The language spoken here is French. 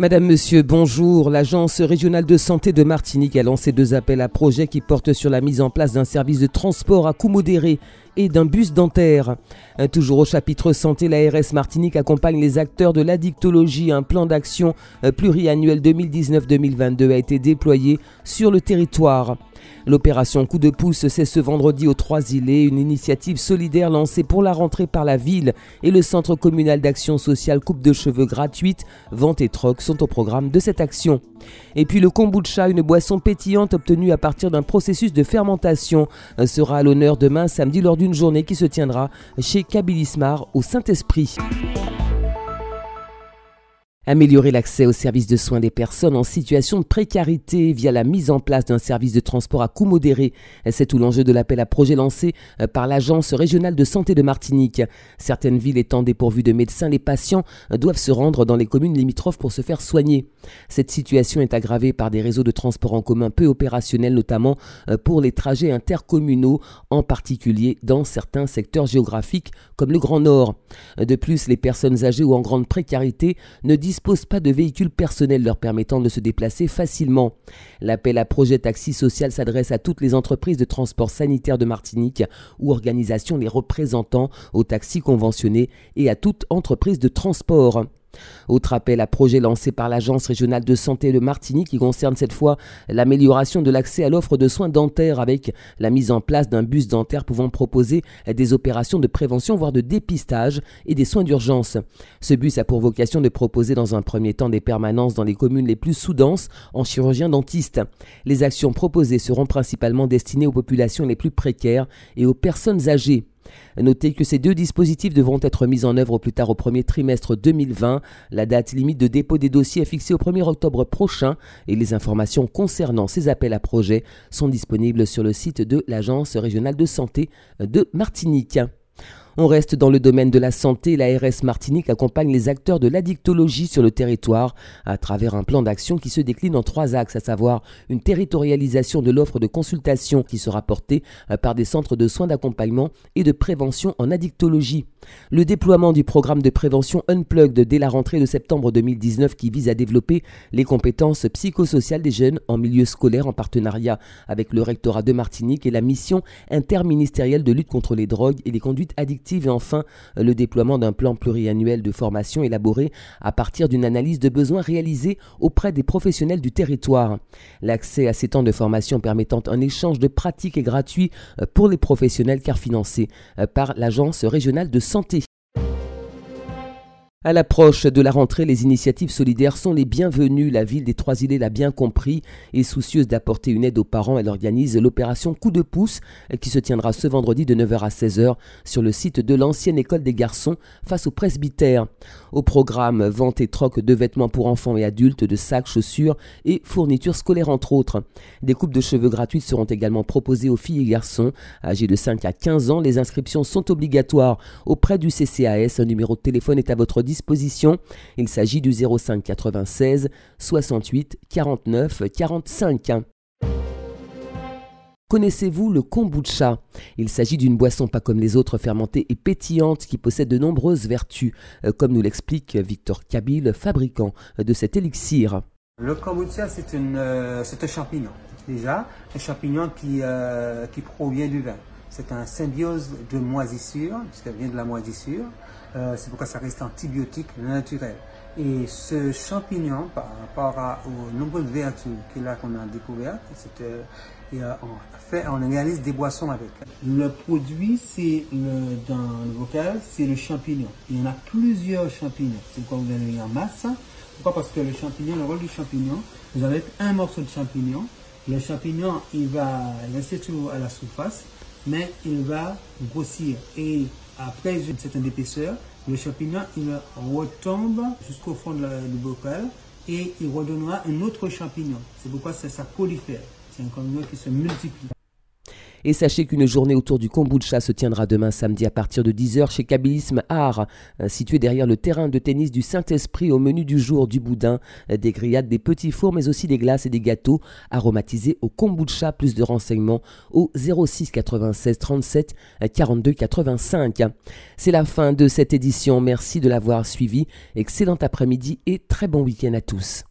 Madame, Monsieur, bonjour. L'Agence régionale de santé de Martinique a lancé deux appels à projets qui portent sur la mise en place d'un service de transport à coût modéré et d'un bus dentaire. Euh, toujours au chapitre santé, l'ARS Martinique accompagne les acteurs de l'addictologie. Un plan d'action euh, pluriannuel 2019-2022 a été déployé sur le territoire. L'opération Coup de pouce, c'est ce vendredi aux Trois-Îlets, une initiative solidaire lancée pour la rentrée par la ville et le Centre communal d'action sociale Coupe de cheveux gratuite, vente et troc sont au programme de cette action. Et puis le kombucha, une boisson pétillante obtenue à partir d'un processus de fermentation, sera à l'honneur demain samedi lors d'une journée qui se tiendra chez Kabilismar au Saint-Esprit. Améliorer l'accès aux services de soins des personnes en situation de précarité via la mise en place d'un service de transport à coût modéré. C'est tout l'enjeu de l'appel à projet lancé euh, par l'Agence régionale de santé de Martinique. Certaines villes étant dépourvues de médecins, les patients euh, doivent se rendre dans les communes limitrophes pour se faire soigner. Cette situation est aggravée par des réseaux de transport en commun peu opérationnels, notamment euh, pour les trajets intercommunaux, en particulier dans certains secteurs géographiques comme le Grand Nord. De plus, les personnes âgées ou en grande précarité ne disent disposent pas de véhicules personnels leur permettant de se déplacer facilement. L'appel à projet taxi social s'adresse à toutes les entreprises de transport sanitaire de Martinique ou organisations les représentant aux taxis conventionnés et à toute entreprise de transport. Autre appel à projet lancé par l'Agence régionale de santé de Martinique qui concerne cette fois l'amélioration de l'accès à l'offre de soins dentaires avec la mise en place d'un bus dentaire pouvant proposer des opérations de prévention voire de dépistage et des soins d'urgence. Ce bus a pour vocation de proposer dans un premier temps des permanences dans les communes les plus sous-denses en chirurgiens dentistes. Les actions proposées seront principalement destinées aux populations les plus précaires et aux personnes âgées. Notez que ces deux dispositifs devront être mis en œuvre plus tard au premier trimestre 2020. La date limite de dépôt des dossiers est fixée au 1er octobre prochain et les informations concernant ces appels à projets sont disponibles sur le site de l'Agence régionale de santé de Martinique. On reste dans le domaine de la santé. L'ARS Martinique accompagne les acteurs de l'addictologie sur le territoire à travers un plan d'action qui se décline en trois axes, à savoir une territorialisation de l'offre de consultation qui sera portée euh, par des centres de soins d'accompagnement et de prévention en addictologie. Le déploiement du programme de prévention Unplugged dès la rentrée de septembre 2019 qui vise à développer les compétences psychosociales des jeunes en milieu scolaire en partenariat avec le rectorat de Martinique et la mission interministérielle de lutte contre les drogues et les conduites addictives et enfin le déploiement d'un plan pluriannuel de formation élaboré à partir d'une analyse de besoins réalisée auprès des professionnels du territoire. L'accès à ces temps de formation permettant un échange de pratiques est gratuit pour les professionnels car financé par l'Agence régionale de santé. À l'approche de la rentrée, les initiatives solidaires sont les bienvenues. La ville des Trois-Îlets l'a bien compris et soucieuse d'apporter une aide aux parents, elle organise l'opération Coup de pouce qui se tiendra ce vendredi de 9h à 16h sur le site de l'ancienne école des garçons face au presbytère. Au programme, vente et troc de vêtements pour enfants et adultes, de sacs, chaussures et fournitures scolaires entre autres. Des coupes de cheveux gratuites seront également proposées aux filles et garçons âgés de 5 à 15 ans. Les inscriptions sont obligatoires auprès du CCAS. Un numéro de téléphone est à votre Il s'agit du 05 96 68 49 45. Connaissez-vous le kombucha? Il s'agit d'une boisson pas comme les autres fermentée et pétillante qui possède de nombreuses vertus, euh, comme nous l'explique Victor Kabil, fabricant de cet élixir. Le kombucha, c'est euh, un champignon. Déjà, un champignon qui, euh, qui provient du vin. C'est un symbiose de moisissure, puisqu'elle vient de la moisissure. Euh, c'est pourquoi ça reste antibiotique naturel. Et ce champignon, par rapport aux nombreuses vertus qu'il a qu'on a découvertes, euh, on, fait, on réalise des boissons avec. Le produit, c'est le, dans le vocal, c'est le champignon. Il y en a plusieurs champignons. C'est pourquoi vous avez en masse. Pourquoi? Parce que le champignon, le rôle du champignon, vous avez un morceau de champignon. Le champignon, il va rester toujours à la surface mais il va grossir. Et après une certaine épaisseur, le champignon il retombe jusqu'au fond du bocal et il redonnera un autre champignon. C'est pourquoi ça, ça prolifère. C'est un champignon qui se multiplie. Et sachez qu'une journée autour du kombucha se tiendra demain samedi à partir de 10h chez Kabilisme Art, situé derrière le terrain de tennis du Saint-Esprit au menu du jour du boudin, des grillades, des petits fours, mais aussi des glaces et des gâteaux aromatisés au kombucha. Plus de renseignements au 06 96 37 42 85. C'est la fin de cette édition. Merci de l'avoir suivi. Excellent après-midi et très bon week-end à tous.